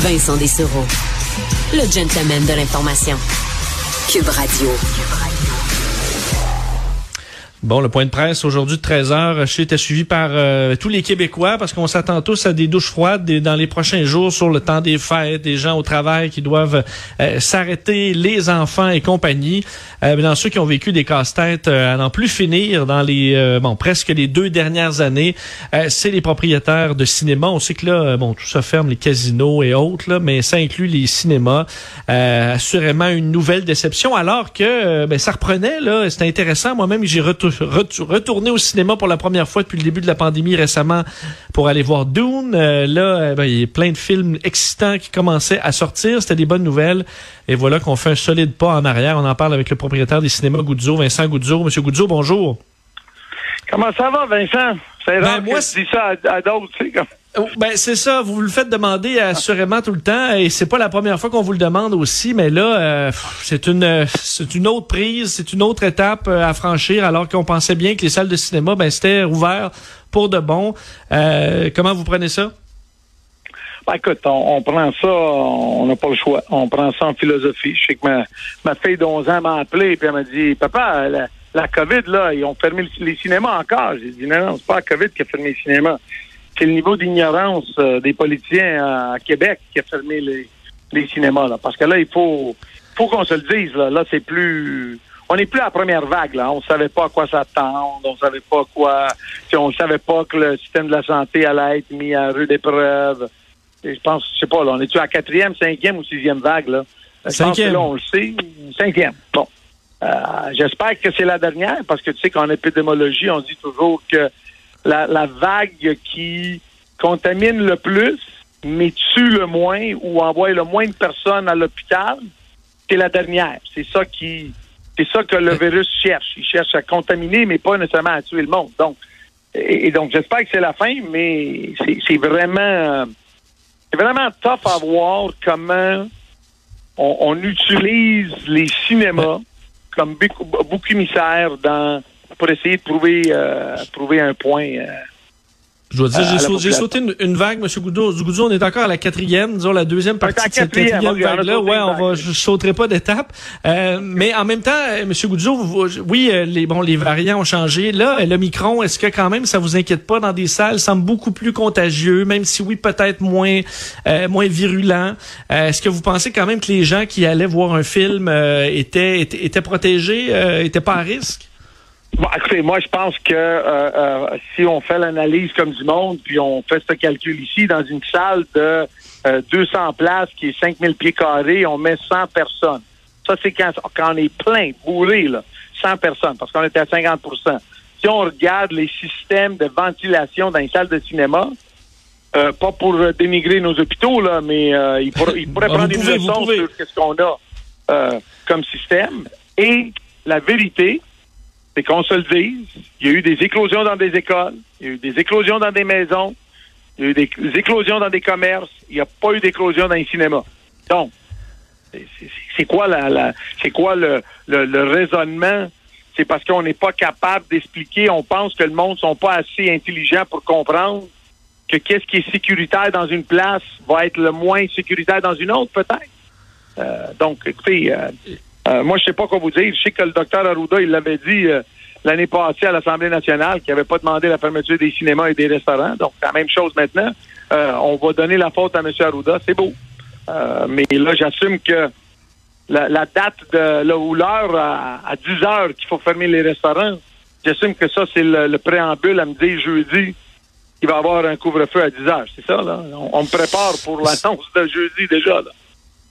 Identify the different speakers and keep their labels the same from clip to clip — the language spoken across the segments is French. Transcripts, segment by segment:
Speaker 1: Vincent Dessereau, le gentleman de l'information. Cube Radio.
Speaker 2: Bon, le point de presse aujourd'hui de 13h, était suivi par euh, tous les Québécois parce qu'on s'attend tous à des douches froides dans les prochains jours sur le temps des fêtes, des gens au travail qui doivent euh, s'arrêter, les enfants et compagnie. Euh, dans ceux qui ont vécu des casse-têtes euh, à n'en plus finir dans les bon presque les deux dernières années, c'est les propriétaires de cinéma. On sait que là, bon, tout ça ferme, les casinos et autres, là, mais ça inclut les cinémas. assurément une nouvelle déception alors que ben, ça reprenait, là, c'était intéressant. Moi-même, j'ai retourné retourné au cinéma pour la première fois depuis le début de la pandémie récemment pour aller voir Dune. Euh, là, euh, ben, il y a plein de films excitants qui commençaient à sortir. C'était des bonnes nouvelles. Et voilà qu'on fait un solide pas en arrière. On en parle avec le propriétaire des cinémas Goudzo, Vincent Goudzo. Monsieur Goudzo, bonjour.
Speaker 3: Comment ça va, Vincent? C'est ben, rare moi, que dis ça à, d'autres, tu sais, comme...
Speaker 2: Oh, ben c'est ça, vous le faites demander assurément tout le temps et c'est pas la première fois qu'on vous le demande aussi, mais là euh, c'est une c'est une autre prise, c'est une autre étape euh, à franchir alors qu'on pensait bien que les salles de cinéma ben c'était ouvert pour de bon. Euh, comment vous prenez ça?
Speaker 3: Ben, écoute, on, prend ça, on n'a pas le choix. On prend ça en philosophie. Je sais que ma, ma fille d'11 ans m'a appelé et elle m'a dit Papa, la, la, COVID, là, ils ont fermé les cinémas encore. J'ai dit non, non, c'est pas la COVID qui a fermé les cinémas c'est le niveau d'ignorance euh, des politiciens à Québec qui a fermé les, les cinémas. Là. Parce que là, il faut, faut qu'on se le dise. Là, là c'est plus. On n'est plus à la première vague. Là. On ne savait pas à quoi s'attendre. On savait pas quoi. On savait pas que le système de la santé allait être mis à rude épreuve. Et je pense, je sais pas, là, on est-tu à quatrième, cinquième ou sixième vague, là?
Speaker 2: Cinquième.
Speaker 3: là, on le sait. Cinquième. Bon. Euh, j'espère que c'est la dernière, parce que tu sais qu'en épidémiologie, on dit toujours que la, vague qui contamine le plus, mais tue le moins ou envoie le moins de personnes à l'hôpital, c'est la dernière. C'est ça qui, c'est ça que le virus cherche. Il cherche à contaminer, mais pas nécessairement à tuer le monde. Donc, et, donc j'espère que c'est la fin, mais c'est vraiment, c'est vraiment tough à voir comment on, utilise les cinémas comme bouc émissaire dans pour essayer de trouver, euh, trouver un point. Euh,
Speaker 2: je dois dire, j'ai sauté une, vague, M. Goudou. Goudou, on est encore à la quatrième, disons la deuxième partie de cette quatrième vague-là. Ouais, on va, je sauterai pas d'étape. Euh, mais en même temps, M. Goudou, oui, les bon, les variants ont changé. Là, le micron, est-ce que quand même ça vous inquiète pas dans des salles, semble beaucoup plus contagieux, même si oui, peut-être moins, moins virulent. est-ce que vous pensez quand même que les gens qui allaient voir un film étaient, étaient, étaient protégés, étaient pas à risque?
Speaker 3: Bon, écoutez, moi, je pense que euh, euh, si on fait l'analyse comme du monde, puis on fait ce calcul ici dans une salle de 200 euh, places qui est 5000 pieds carrés, on met 100 personnes. Ça, c'est quand, quand on est plein, bourré, là, 100 personnes, parce qu'on était à 50% Si on regarde les systèmes de ventilation dans les salles de cinéma, pas pour dénigrer nos hôpitaux, là, mais il, pourrait ah, prendre une leçon sur ce qu'on a comme système. Et la vérité, c'est qu'on se le dise, il y a eu des éclosions dans des écoles, il y a eu des éclosions dans des maisons, il y a eu des éclosions dans des commerces, il n'y a pas eu d'éclosion dans les cinémas. Donc, c'est quoi la, c'est quoi le, raisonnement? C'est parce qu'on n'est pas capable d'expliquer, on pense que le monde sont pas assez intelligents pour comprendre que qu'est-ce qui est sécuritaire dans une place va être le moins sécuritaire dans une autre, peut-être. Euh, donc, écoutez, euh, euh, moi, je sais pas quoi vous dire. Je sais que le docteur Arruda, il l'avait dit euh, l'année passée à l'Assemblée nationale qu'il n'avait pas demandé la fermeture des cinémas et des restaurants. Donc, la même chose maintenant. Euh, on va donner la faute à M. Arruda. C'est beau. mais là, j'assume que la, date de là, ou l'heure à, 10 heures qu'il faut fermer les restaurants, j'assume que ça, c'est le, préambule à me dire jeudi qu'il va y avoir un couvre-feu à 10 heures. C'est ça, là? On, on me prépare pour l'annonce de jeudi déjà, là.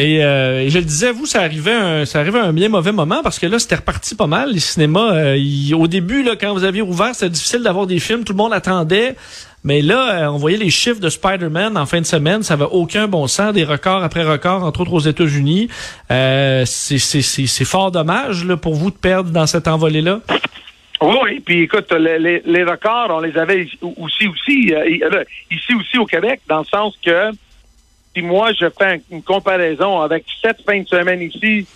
Speaker 2: Et, euh, je le disais, vous, ça arrivait, un, ça arrivait à un bien mauvais moment parce que là, c'était reparti pas mal. Les cinémas, euh, au début, là, quand vous aviez rouvert, c'était difficile d'avoir des films. Tout le monde attendait. Mais là, euh, on voyait les chiffres de Spider-Man en fin de semaine. Ça va aucun bon sens. Des records après records, entre autres aux États-Unis. Euh, c'est- fort dommage là, pour vous de perdre dans cette envolée-là.
Speaker 3: Oui. Puis écoute, les, les- les records, on les avait aussi, aussi euh, ici aussi au Québec, dans le sens que si moi je fais un- une comparaison avec cette fin de semaine ici,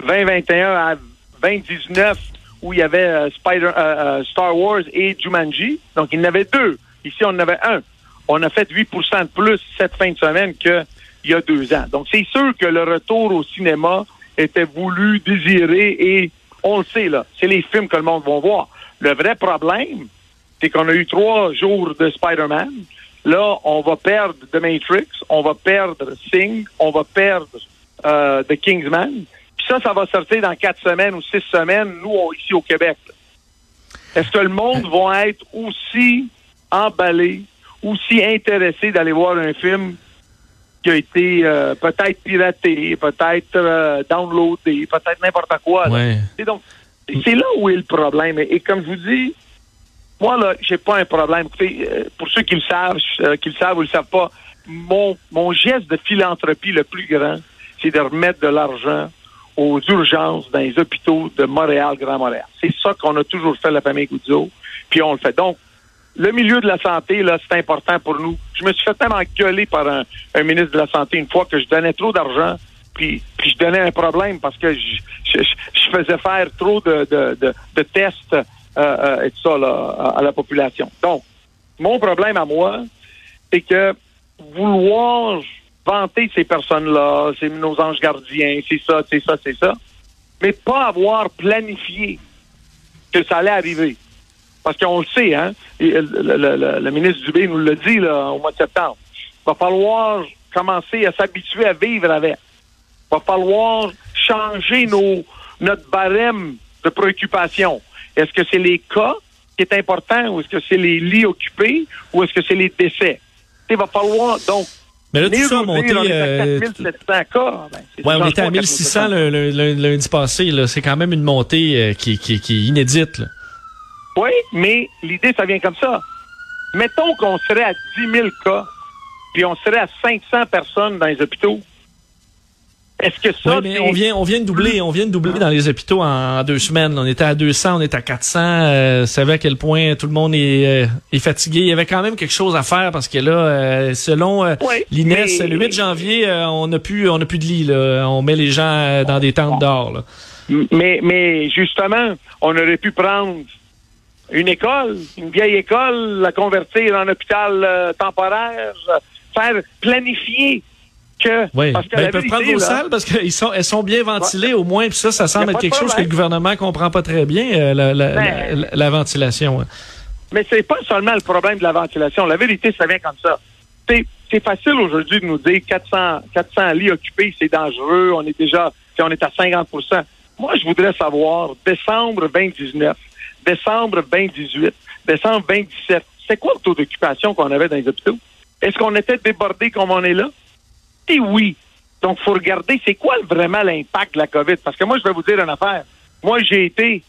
Speaker 3: 2021 à 2019, où il y avait euh, Spider, euh, euh, Star Wars et Jumanji, donc il y en avait deux. Ici, on en avait un. On a fait 8% de plus cette fin de semaine qu'il y a deux ans. Donc, c'est sûr que le retour au cinéma était voulu, désiré et on le sait, là, c'est les films que le monde va voir. Le vrai problème, c'est qu'on a eu trois jours de Spider-Man. Là, on va perdre The Matrix, on va perdre Sing, on va perdre euh, The Kingsman. Puis ça, ça va sortir dans quatre semaines ou six semaines, nous, on- ici au Québec. Est-ce que le monde va être aussi emballé, aussi intéressé d'aller voir un film qui a été euh, peut-être piraté, peut-être euh, downloadé, peut-être n'importe quoi. là?
Speaker 2: Ouais.
Speaker 3: Et donc, c'est là où est le problème. Et, et comme je vous dis, moi, là, j'ai pas un problème. Écoutez, euh, pour ceux qui le savent, euh, qui le savent ou le savent pas, mon, mon geste de philanthropie le plus grand, c'est de remettre de l'argent aux urgences dans les hôpitaux de Montréal, Grand Montréal. C'est ça qu'on a toujours fait, la famille Goudzo, puis on le fait. Donc, le milieu de la santé, là, c'est important pour nous. Je me suis fait tellement gueuler par un, un ministre de la Santé une fois que je donnais trop d'argent, puis, puis je donnais un problème parce que je, je, je faisais faire trop de, de, de tests euh, euh, et tout ça là, à, la population. Donc, mon problème à moi, c'est que vouloir vanter ces personnes-là, c'est nos anges gardiens, c'est ça, c'est ça, c'est ça, mais pas avoir planifié que ça allait arriver. Parce qu'on le sait, hein, et le, le- le- le ministre Dubé nous l'a dit là, au mois de septembre. Il va falloir commencer à s'habituer à vivre avec. Il va falloir changer nos, notre barème de préoccupation. Est-ce que c'est les cas qui est important ou est-ce que c'est les lits occupés ou est-ce que c'est les décès? Il va falloir, donc,
Speaker 2: Mais là, tout ça a monté. euh,
Speaker 3: 4700 cas. ben,
Speaker 2: Ouais, on était à
Speaker 3: pas
Speaker 2: 1600
Speaker 3: 4700.
Speaker 2: le, le- le- lundi passé. C'est quand même une montée euh, qui, qui, qui est inédite. là.
Speaker 3: Oui, mais l'idée, ça vient comme ça. Mettons qu'on serait à 10 000 cas, puis on serait à 500 personnes dans les hôpitaux. Est-ce que ça,
Speaker 2: mais on vient, on vient de doubler, on vient de doubler dans les hôpitaux en, en deux semaines. On était à 200, on est à 400. Euh, vous savez à quel point tout le monde est, euh, est fatigué. Il y avait quand même quelque chose à faire parce que là, euh, selon euh,
Speaker 3: Ouais,
Speaker 2: l'INES,
Speaker 3: mais-
Speaker 2: le 8 janvier, euh, on n'a plus, on n'a plus de lit. Là. On met les gens euh, dans des tentes. Là.
Speaker 3: Mais, mais justement, on aurait pu prendre une école, une vieille école, la convertir en hôpital temporaire, faire planifier que...
Speaker 2: Oui,
Speaker 3: parce que
Speaker 2: ben,
Speaker 3: la
Speaker 2: ils peuvent
Speaker 3: vérité,
Speaker 2: prendre vos
Speaker 3: là,
Speaker 2: salles parce qu'elles sont, elles sont bien ventilées au moins. Puis ça, ça semble être quelque chose que le gouvernement comprend pas très bien, euh, la, la,
Speaker 3: Ben.
Speaker 2: la- la ventilation. hein.
Speaker 3: Mais c'est pas seulement le problème de la ventilation. La vérité, ça vient comme ça. C'est, facile aujourd'hui de nous dire 400, 400 lits occupés, c'est dangereux. On est déjà, on est à 50% Moi, je voudrais savoir, décembre 2019, décembre 2018, décembre 2017, c'est quoi le taux d'occupation qu'on avait dans les hôpitaux? Est-ce qu'on était débordé comme on est là? Oui. Donc, faut regarder, c'est quoi vraiment l'impact de la COVID? Parce que moi, je vais vous dire une affaire. Moi, j'ai été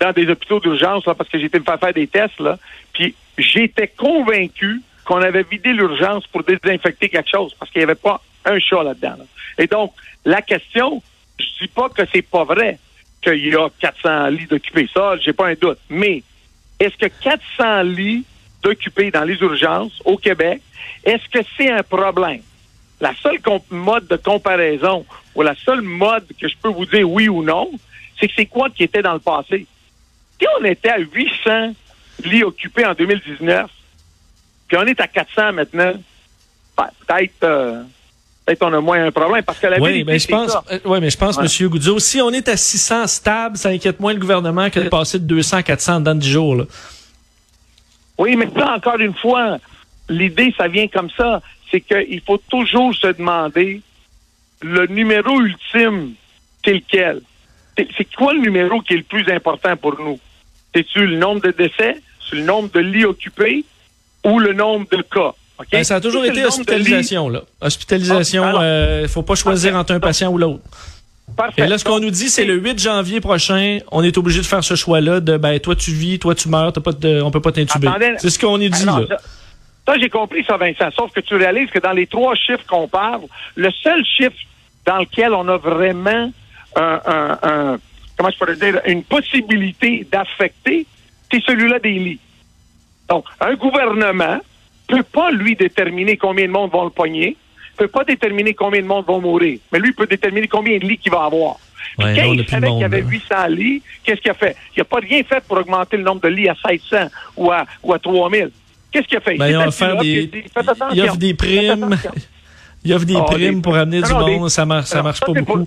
Speaker 3: dans des hôpitaux d'urgence parce que j'ai été me faire faire des tests là, puis j'étais convaincu qu'on avait vidé l'urgence pour désinfecter quelque chose parce qu'il n'y avait pas un chat là-dedans. là. Et donc la question, je dis pas que c'est pas vrai qu'il y a 400 lits d'occupés, ça j'ai pas un doute, mais est-ce que 400 lits d'occupés dans les urgences au Québec, est-ce que c'est un problème? La seule mode de comparaison ou la seule mode que je peux vous dire oui ou non, c'est que c'est quoi qui était dans le passé? Si on était à 800 lits occupés en 2019, puis on est à 400 maintenant, ben, peut-être euh, peut-être on a moins un problème parce que la
Speaker 2: Oui,
Speaker 3: vérité,
Speaker 2: mais je pense, euh, ouais, mais je pense,
Speaker 3: Ouais.
Speaker 2: Monsieur si on est à 600 stable, ça inquiète moins le gouvernement que de passer de 200 à 400 dans 10 jours. Là.
Speaker 3: Oui, mais ça, encore une fois, l'idée, ça vient comme ça. C'est qu'il faut toujours se demander le numéro ultime, c'est lequel? C'est quoi le numéro qui est le plus important pour nous? C'est-tu le nombre de décès, c'est le nombre de lits occupés ou le nombre de cas?
Speaker 2: Ben, ça a toujours été hospitalisation, là. Hospitalisation,
Speaker 3: Ah,
Speaker 2: il ne faut pas choisir entre un patient ou l'autre.
Speaker 3: Parfait.
Speaker 2: Et là, ce qu'on nous dit, c'est le 8 janvier prochain, on est obligé de faire ce choix-là de, ben, toi, tu vis, toi, tu meurs, t'as pas de, on peut pas t'intuber. C'est ce qu'on est dit,
Speaker 3: Ah non,
Speaker 2: là.
Speaker 3: ça, ça, j'ai compris ça, Vincent. Sauf que tu réalises que dans les trois chiffres qu'on parle, le seul chiffre dans lequel on a vraiment un, un- un- comment je pourrais dire, une possibilité d'affecter, c'est celui-là des lits. Donc, un gouvernement peut pas, lui, déterminer combien de monde vont le pogner, peut pas déterminer combien de monde vont mourir, mais lui peut déterminer combien de lits qu'il va avoir. Puis
Speaker 2: Ouais,
Speaker 3: quand il savait qu'il y avait
Speaker 2: là.
Speaker 3: 800 lits, qu'est-ce qu'il a fait? Il n'a pas rien fait pour augmenter le nombre de lits à 700 ou à, ou à 3000. Qu'est-ce qu'il a fait?
Speaker 2: Ben, il des,
Speaker 3: il
Speaker 2: offre des primes. Il offre des
Speaker 3: Ah,
Speaker 2: primes
Speaker 3: des-
Speaker 2: pour amener du
Speaker 3: Non,
Speaker 2: monde.
Speaker 3: des-
Speaker 2: Ça marche, ça marche pas
Speaker 3: c'est
Speaker 2: beaucoup.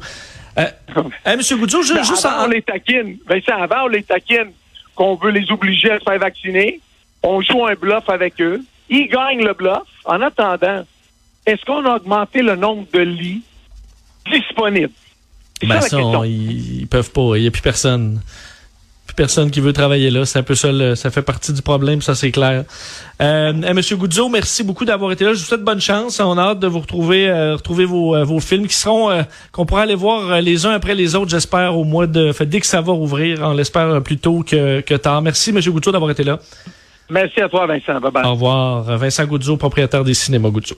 Speaker 2: Euh, Monsieur Goudzot, ju-
Speaker 3: Ben,
Speaker 2: juste
Speaker 3: avant,
Speaker 2: en,
Speaker 3: on les taquine. Vincent, avant, on les taquine qu'on veut les obliger à se faire vacciner. On joue un bluff avec eux. Ils gagnent le bluff. En attendant, est-ce qu'on a augmenté le nombre de lits disponibles? C'est
Speaker 2: Ben,
Speaker 3: ça, la
Speaker 2: ça,
Speaker 3: question.
Speaker 2: on- ils, ils peuvent pas. Il n'y a plus personne. Personne qui veut travailler là. C'est un peu ça, le- ça fait partie du problème, ça c'est clair. Euh, hey, Monsieur Goudzo, merci beaucoup d'avoir été là. Je vous souhaite bonne chance. On a hâte de vous retrouver, euh, retrouver vos, euh, vos films qui seront, euh, qu'on pourra aller voir euh, les uns après les autres, j'espère, au mois de, fait, dès que ça va rouvrir. On l'espère euh, plus tôt que, que tard. Merci, Monsieur Goudzo, d'avoir été là.
Speaker 3: Merci à toi, Vincent. Bye-bye.
Speaker 2: Au revoir. Vincent Goudzo, propriétaire des cinémas Goudzo.